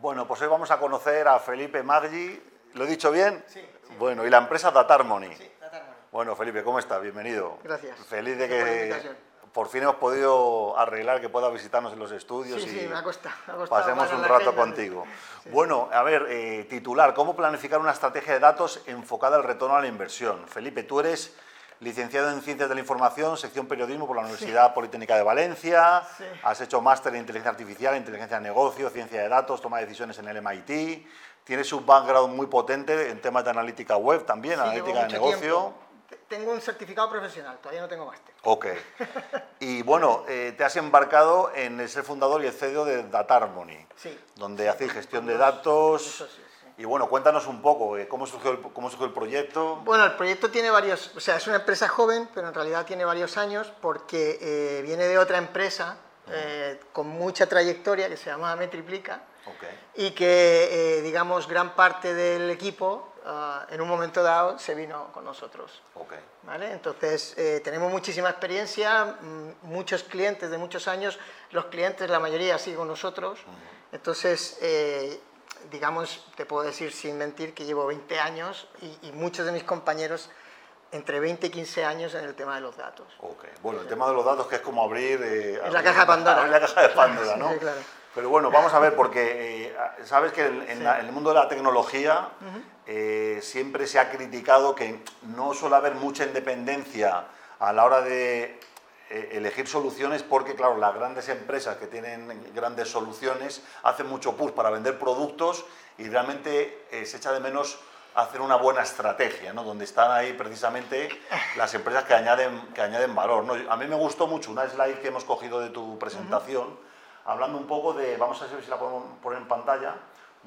Bueno, pues hoy vamos a conocer a Felipe Maggi. ¿Lo he dicho bien? Sí, sí. Bueno, y la empresa Datarmony. Sí, Datarmony. Bueno, Felipe, ¿cómo estás? Bienvenido. Gracias. Feliz de que por fin hemos podido arreglar que pueda visitarnos en los estudios Sí, y sí, me ha costado. me ha costado pasemos un rato agenda, contigo. sí. Bueno, a ver, eh, titular, ¿cómo planificar una estrategia de datos enfocada al retorno a la inversión? Felipe, tú eres licenciado en Ciencias de la Información, sección Periodismo por la Universidad Politécnica de Valencia, Sí. has hecho máster en Inteligencia Artificial, Inteligencia de Negocio, Ciencia de Datos, toma de decisiones en el MIT, tienes un background muy potente en temas de analítica web también, Sí, analítica de negocio. tiempo. Tengo un certificado profesional, todavía no tengo máster. Ok. Y bueno, eh, te has embarcado en ser fundador y el CEO de Datarmony, Sí. donde hacéis gestión de datos. Y bueno, cuéntanos un poco, eh, ¿cómo, surgió el, ¿cómo surgió el proyecto? Bueno, el proyecto tiene varios, o sea, es una empresa joven, pero en realidad tiene varios años porque eh, viene de otra empresa eh, con mucha trayectoria que se llama Metriplica Ok. y que, eh, digamos, gran parte del equipo ah, en un momento dado se vino con nosotros. Ok. ¿Vale? Entonces, eh, tenemos muchísima experiencia, mm, muchos clientes de muchos años, los clientes, la mayoría siguen con nosotros. Entonces, digamos, te puedo decir sin mentir que llevo 20 años y, y muchos de mis compañeros entre 20 y 15 años en el tema de los datos. Ok. Bueno, el tema de los datos que es como abrir... eh, Es la abrir- caja de Pandora. abrir la caja de Pandora, sí, ¿no? sí, claro. Pero bueno, vamos a ver, porque eh, sabes que en, en la- en el mundo de la tecnología eh, siempre se ha criticado que no suele haber mucha independencia a la hora de elegir soluciones porque, claro, las grandes empresas que tienen grandes soluciones hacen mucho push para vender productos y realmente eh, se echa de menos hacer una buena estrategia, ¿no? donde están ahí precisamente las empresas que añaden, que añaden valor. ¿no? A mí me gustó mucho una slide que hemos cogido de tu presentación, hablando un poco de, vamos a ver si la podemos poner en pantalla,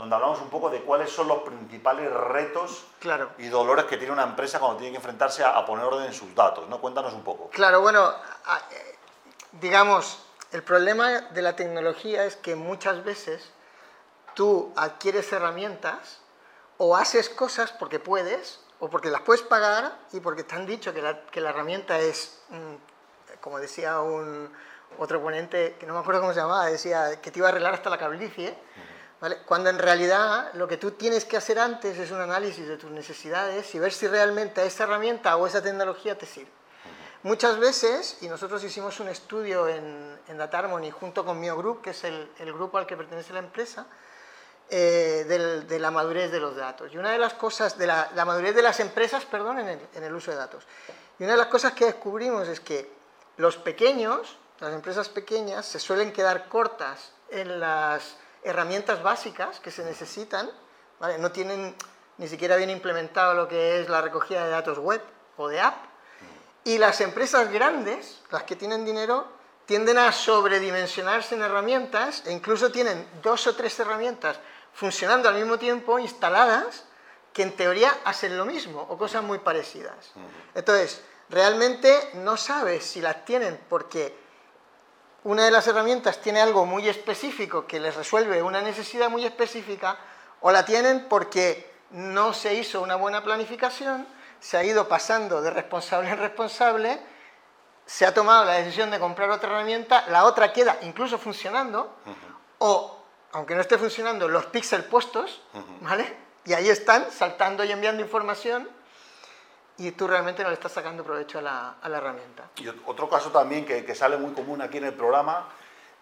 donde hablamos un poco de cuáles son los principales retos Claro. y dolores que tiene una empresa cuando tiene que enfrentarse a, a poner orden en sus datos. ¿no? Cuéntanos un poco. Claro, bueno, digamos, el problema de la tecnología es que muchas veces tú adquieres herramientas o haces cosas porque puedes o porque las puedes pagar y porque te han dicho que la, que la herramienta es, mm, como decía un otro ponente, que no me acuerdo cómo se llamaba, decía que te iba a arreglar hasta la calvicie, ¿vale? cuando en realidad lo que tú tienes que hacer antes es un análisis de tus necesidades y ver si realmente esa herramienta o esa tecnología te sirve. Muchas veces, y nosotros hicimos un estudio en, en Datarmony junto con Mio Group, que es el, el grupo al que pertenece la empresa, eh, del- de la madurez de los datos. Y una de las cosas, de la, la madurez de las empresas, perdón, en el, en el uso de datos. Y una de las cosas que descubrimos es que los pequeños, las empresas pequeñas, se suelen quedar cortas en las herramientas básicas que se necesitan, ¿vale? no tienen ni siquiera bien implementado lo que es la recogida de datos web o de app, y las empresas grandes, las que tienen dinero, tienden a sobredimensionarse en herramientas e incluso tienen dos o tres herramientas funcionando al mismo tiempo, instaladas, que en teoría hacen lo mismo o cosas muy parecidas. Entonces, realmente no sabes si las tienen porque una de las herramientas tiene algo muy específico que les resuelve una necesidad muy específica o la tienen porque no se hizo una buena planificación, se ha ido pasando de responsable en responsable, se ha tomado la decisión de comprar otra herramienta, la otra queda incluso funcionando o, aunque no esté funcionando, los píxeles puestos, ¿vale? Y ahí están saltando y enviando información y tú realmente no le estás sacando provecho a la, a la herramienta. Y ot- otro caso también que, que sale muy común aquí en el programa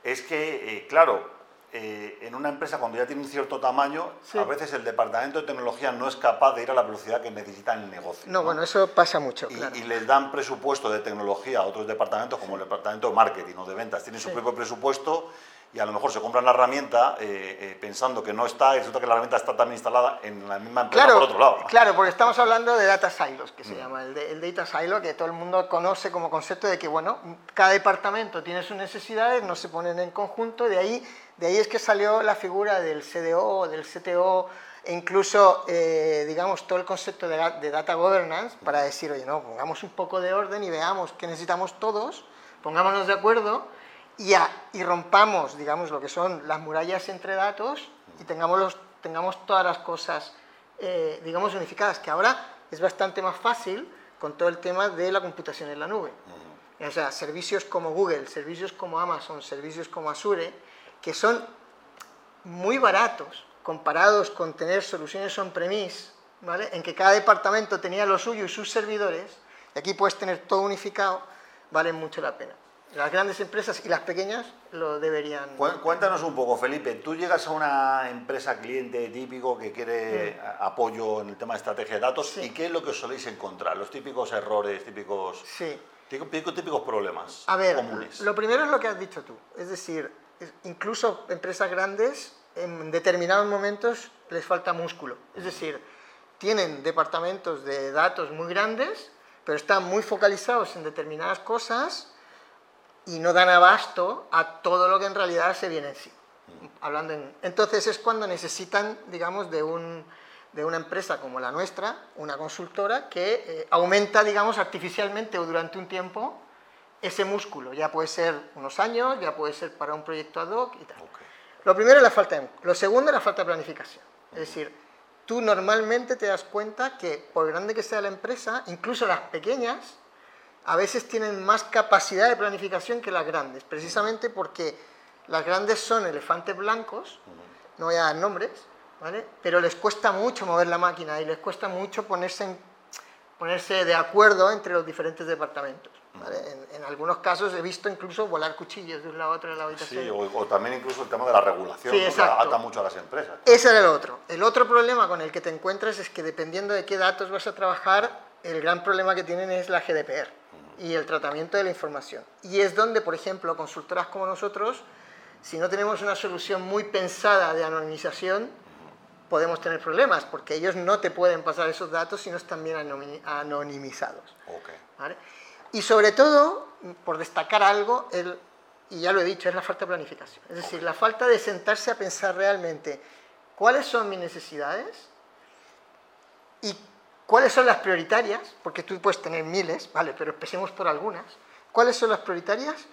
es que, eh, claro, eh, en una empresa cuando ya tiene un cierto tamaño, Sí. a veces el departamento de tecnología no es capaz de ir a la velocidad que necesita el negocio. No, bueno, eso pasa mucho, Y, claro. y les dan presupuesto de tecnología a otros departamentos, como el departamento de marketing o de ventas, tienen su propio presupuesto y a lo mejor se compran la herramienta eh, eh, pensando que no está y resulta que la herramienta está también instalada en la misma empresa Claro, por otro lado. claro, porque estamos hablando de data silos, que se llama, el, de- el data silo, que todo el mundo conoce como concepto de que, bueno, cada departamento tiene sus necesidades, no se ponen en conjunto, de ahí, de ahí es que salió la figura del CDO, del CTO, e incluso, eh, digamos, todo el concepto de, de data governance, para decir, oye, no, pongamos un poco de orden y veamos qué necesitamos todos, pongámonos de acuerdo y, a- y rompamos, digamos, lo que son las murallas entre datos y tengamos, los- tengamos todas las cosas, eh, digamos, unificadas, que ahora es bastante más fácil con todo el tema de la computación en la nube. O sea, servicios como Google, servicios como Amazon, servicios como Azure, que son muy baratos comparados con tener soluciones on-premise, ¿vale? en que cada departamento tenía lo suyo y sus servidores, y aquí puedes tener todo unificado, valen mucho la pena. Las grandes empresas y las pequeñas lo deberían... Cuéntanos un poco, Felipe, tú llegas a una empresa cliente típico que quiere apoyo en el tema de estrategia de datos y ¿qué es lo que soléis encontrar? Los típicos errores, típicos, sí. típicos, típicos problemas a ver, comunes. Lo primero es lo que has dicho tú, es decir, incluso empresas grandes en determinados momentos les falta músculo, es decir, tienen departamentos de datos muy grandes, pero están muy focalizados en determinadas cosas y no dan abasto a todo lo que en realidad se viene en sí. Hablando entonces es cuando necesitan, digamos, de, un, de una empresa como la nuestra, una consultora, que eh, aumenta, digamos, artificialmente o durante un tiempo ese músculo. Ya puede ser unos años, ya puede ser para un proyecto ad hoc y tal. Lo primero es la falta de Lo segundo es la falta de planificación. Es decir, tú normalmente te das cuenta que por grande que sea la empresa, incluso las pequeñas, a veces tienen más capacidad de planificación que las grandes, precisamente porque las grandes son elefantes blancos, no voy a dar nombres, ¿vale? pero les cuesta mucho mover la máquina y les cuesta mucho ponerse, ponerse de acuerdo entre los diferentes departamentos. En, algunos casos he visto incluso volar cuchillos de un lado a otro de la habitación. Sí, o, también incluso el tema de la regulación, sí, que ata mucho a las empresas. Ese era el otro. El otro problema con el que te encuentras es que dependiendo de qué datos vas a trabajar, el gran problema que tienen es la GDPR y el tratamiento de la información. Y es donde, por ejemplo, consultoras como nosotros, si no tenemos una solución muy pensada de anonimización, podemos tener problemas, porque ellos no te pueden pasar esos datos si no están bien anonimizados. Okay. Y sobre todo, por destacar algo, el, y ya lo he dicho, es la falta de planificación. Es decir, la falta de sentarse a pensar realmente cuáles son mis necesidades y ¿Cuáles son las prioritarias? Porque tú puedes tener miles, ¿vale? Pero empecemos por algunas. ¿Cuáles son las prioritarias?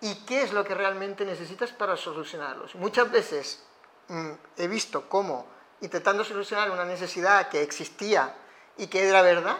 ¿Y qué es lo que realmente necesitas para solucionarlos? Muchas veces mm, he visto cómo, intentando solucionar una necesidad que existía y que era verdad,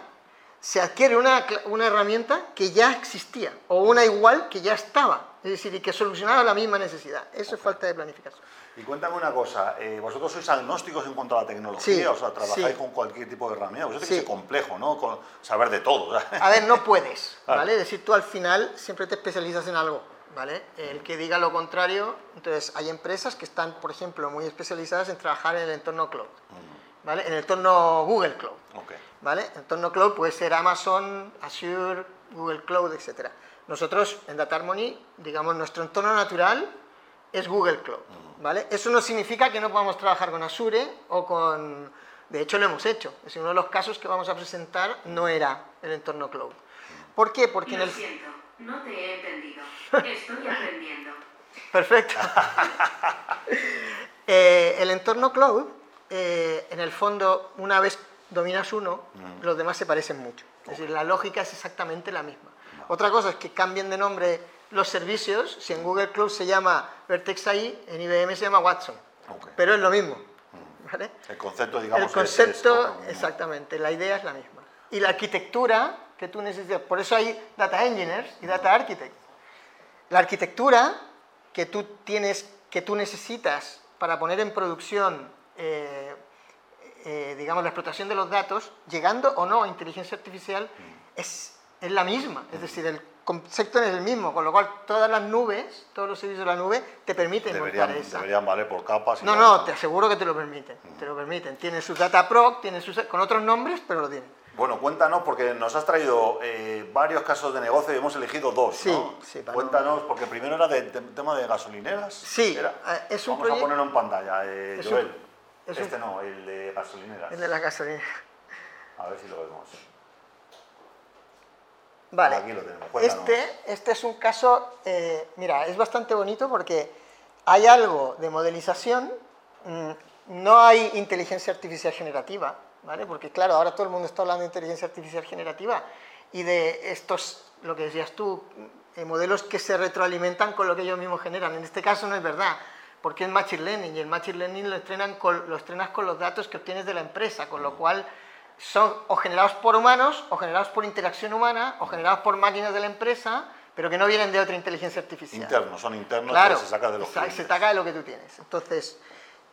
se adquiere una, una herramienta que ya existía, o una igual que ya estaba, es decir, y que solucionaba la misma necesidad. Eso es falta de planificación. Y cuéntame una cosa, eh, vosotros sois agnósticos en cuanto a la tecnología, o sea, trabajáis con cualquier tipo de herramienta, tiene que ser complejo, ¿no? Con saber de todo. A ver, no puedes, ¿vale? Es decir, tú al final siempre te especializas en algo, ¿vale? El que diga lo contrario, entonces hay empresas que están, por ejemplo, muy especializadas en trabajar en el entorno cloud, mm. ¿vale? En el entorno Google Cloud, ¿vale? El entorno cloud puede ser Amazon, Azure, Google Cloud, etc. Nosotros en Data Harmony, digamos, nuestro entorno natural es Google Cloud. ¿vale? Eso no significa que no podamos trabajar con Azure o con... De hecho, lo hemos hecho. Es uno de los casos que vamos a presentar no era el entorno cloud. ¿Por qué? Porque lo en el... siento, no te he entendido. Estoy aprendiendo. Perfecto. Eh, el entorno cloud, eh, en el fondo, una vez dominas uno, mm. los demás se parecen mucho. Es decir, la lógica es exactamente la misma. Otra cosa es que cambien de nombre los servicios, si en Google Cloud se llama Vertex AI, en IBM se llama Watson. Pero es lo mismo. ¿vale? El concepto, digamos, El concepto, exactamente, la idea es la misma. Y la arquitectura que tú necesitas, por eso hay data engineers y data architects. La arquitectura que tú tienes, que tú necesitas para poner en producción, eh, eh, digamos, la explotación de los datos, llegando o no a inteligencia artificial, es, es la misma. Es decir, el concepto es el mismo, con lo cual todas las nubes, todos los servicios de la nube te permiten deberían, montar esa. Deberían valer por capas. no, no, te aseguro que te lo permiten, te lo permiten. Tienen su data proc, tienen sus, con otros nombres, pero lo tienen. Bueno, cuéntanos, porque nos has traído eh, varios casos de negocio y hemos elegido dos, sí, ¿no? Sí, Cuéntanos, porque primero era del tema de gasolineras. Sí, eh, es un Vamos a ponerlo en pantalla, eh, Joel. Un, este no, el de gasolineras. El de la gasolina. A ver si lo vemos. Vale. Aquí lo tenemos. Este, este es un caso, eh, mira, es bastante bonito porque hay algo de modelización, mm, no hay inteligencia artificial generativa, ¿vale? Porque claro, ahora todo el mundo está hablando de inteligencia artificial generativa y de estos, lo que decías tú, eh, modelos que se retroalimentan con lo que ellos mismos generan. En este caso no es verdad, porque es Machine Learning y el Machine Learning lo, estrenan con, lo estrenas con los datos que obtienes de la empresa, con lo cual son o generados por humanos, o generados por interacción humana, o generados por máquinas de la empresa, pero que no vienen de otra inteligencia artificial. Internos, son internos Claro, que se saca de los se saca de lo que tú tienes. Entonces,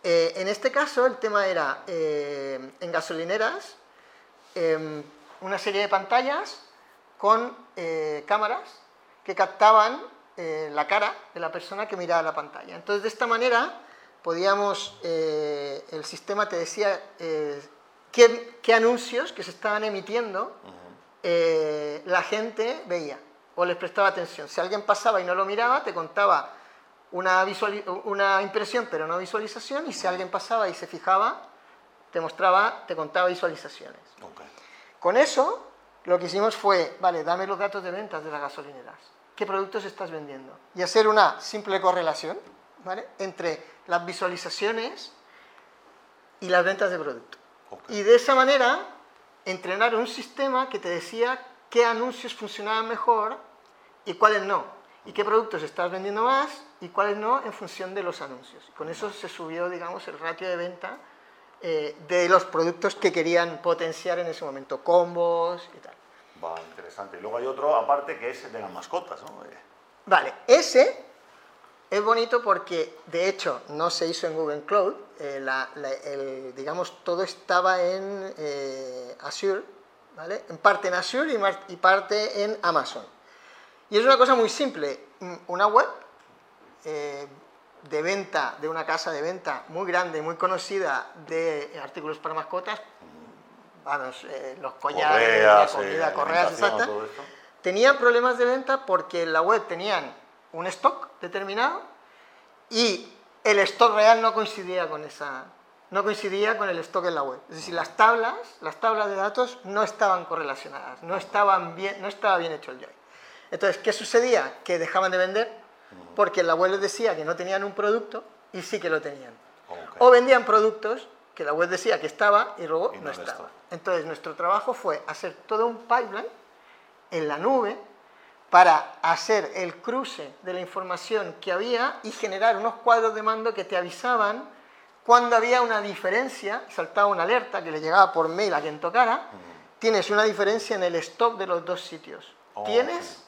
eh, en este caso el tema era eh, en gasolineras eh, una serie de pantallas con eh, cámaras que captaban la cara de la persona que miraba la pantalla. Entonces, de esta manera podíamos, el sistema te decía qué, qué anuncios que se estaban emitiendo eh, la gente veía o les prestaba atención. Si alguien pasaba y no lo miraba, te contaba una, impresión pero no visualización y si alguien pasaba y se fijaba, te mostraba, te contaba visualizaciones. Con eso, lo que hicimos fue, vale, dame los datos de ventas de las gasolineras. ¿Qué productos estás vendiendo? Y hacer una simple correlación ¿vale? entre las visualizaciones y las ventas de producto. Ok. Y de esa manera, entrenar un sistema que te decía qué anuncios funcionaban mejor y cuáles no. Y qué productos estás vendiendo más y cuáles no en función de los anuncios. Con eso se subió, digamos, el ratio de venta eh, de los productos que querían potenciar en ese momento, combos y tal. Va, interesante. Y luego hay otro aparte que es el de las mascotas, ¿no? Eh, Vale, ese es bonito porque de hecho no se hizo en Google Cloud, eh, la- la- el- digamos todo estaba en eh, Azure, ¿vale? En parte en Azure y, y parte en Amazon. Y es una cosa muy simple, mm, una web eh, de venta, de una casa de venta muy grande, muy conocida de artículos para mascotas, vamos, eh, los collares, la Correas, comida, eh, correas, exacta, tenían problemas de venta porque en la web tenían un stock determinado y el stock real no coincidía con esa no coincidía con el stock en la web. Es decir, las tablas, las tablas de datos no estaban correlacionadas, no estaban bien, no estaba bien hecho el join. Entonces, ¿qué sucedía? Que dejaban de vender porque la web les decía que no tenían un producto y sí que lo tenían. Ok. O vendían productos que la web decía que estaba y luego Y no no estaba. Entonces, nuestro trabajo fue hacer todo un pipeline en la nube para hacer el cruce de la información que había y generar unos cuadros de mando que te avisaban cuando había una diferencia, saltaba una alerta que le llegaba por mail a quien tocara, tienes una diferencia en el stock de los dos sitios. Oh, ¿Tienes?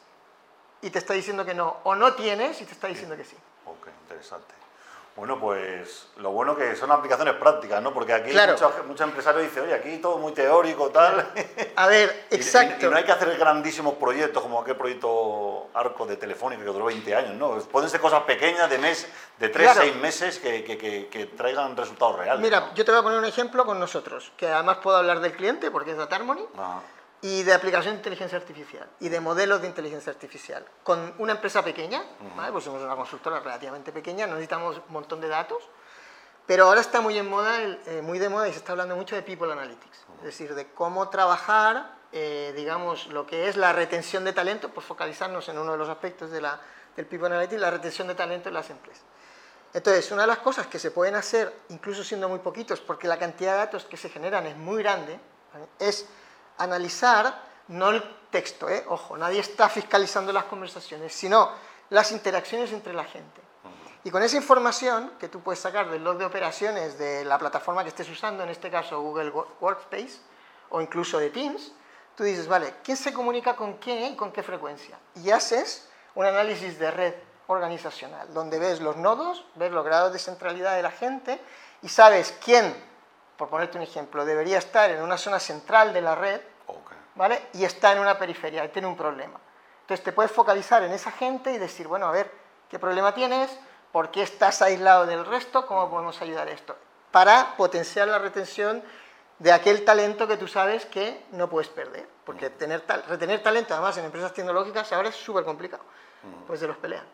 Y te está diciendo que no, o no tienes y te está diciendo que sí. Ok, interesante. Bueno, pues lo bueno que son aplicaciones prácticas, ¿no? Porque aquí Claro. muchos, empresarios dicen, oye, aquí todo muy teórico, tal. A ver, Y- y- exacto. Y, no hay que hacer grandísimos proyectos como aquel proyecto Arco de Telefónica que duró 20 años, ¿no? Pueden ser cosas pequeñas de mes, de 3, Claro. 6 meses que, que- que- que traigan resultados reales. Mira, ¿no? yo te voy a poner un ejemplo con nosotros, que además puedo hablar del cliente porque es Data Harmony, Ajá. Y de aplicación de inteligencia artificial y de modelos de inteligencia artificial. Con una empresa pequeña, ¿vale? pues somos una consultora relativamente pequeña, necesitamos un montón de datos, pero ahora está muy, en moda, eh, muy de moda y se está hablando mucho de People Analytics, es decir, de cómo trabajar, eh, digamos, lo que es la retención de talento, por focalizarnos en uno de los aspectos de la, del People Analytics, la retención de talento en las empresas. Entonces, una de las cosas que se pueden hacer, incluso siendo muy poquitos, porque la cantidad de datos que se generan es muy grande, ¿vale? es analizar, no el texto, ¿eh? ojo, nadie está fiscalizando las conversaciones, sino las interacciones entre la gente. Y con esa información que tú puedes sacar del log de operaciones de la plataforma que estés usando, en este caso Google Wo- Workspace o incluso de Teams, tú dices, vale, ¿quién se comunica con quién y con qué frecuencia? Y haces un análisis de red organizacional, donde ves los nodos, ves los grados de centralidad de la gente y sabes quién, por ponerte un ejemplo, debería estar en una zona central de la red Ok. ¿vale? Y está en una periferia y tiene un problema. Entonces te puedes focalizar en esa gente y decir, bueno, a ver, ¿qué problema tienes? ¿Por qué estás aislado del resto? ¿Cómo podemos ayudar a esto? Para potenciar la retención de aquel talento que tú sabes que no puedes perder. Porque tener tal- retener talento, además, en empresas tecnológicas ahora es súper complicado. Pues se los pelean.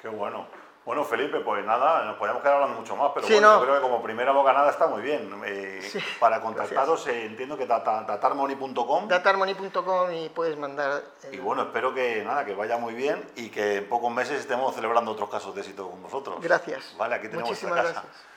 Qué bueno. Bueno, Felipe, pues nada, nos podríamos quedar hablando mucho más, pero Sí, bueno, no. yo creo que como primera bocanada está muy bien. Eh, Sí, para contactaros, eh, entiendo que data- datarmoney.com. Datarmoney.com y puedes mandar... Y bueno, espero que nada, que vaya muy bien y que en pocos meses estemos celebrando otros casos de éxito con vosotros. Gracias. Vale, aquí tenemos Muchísimas casa. gracias.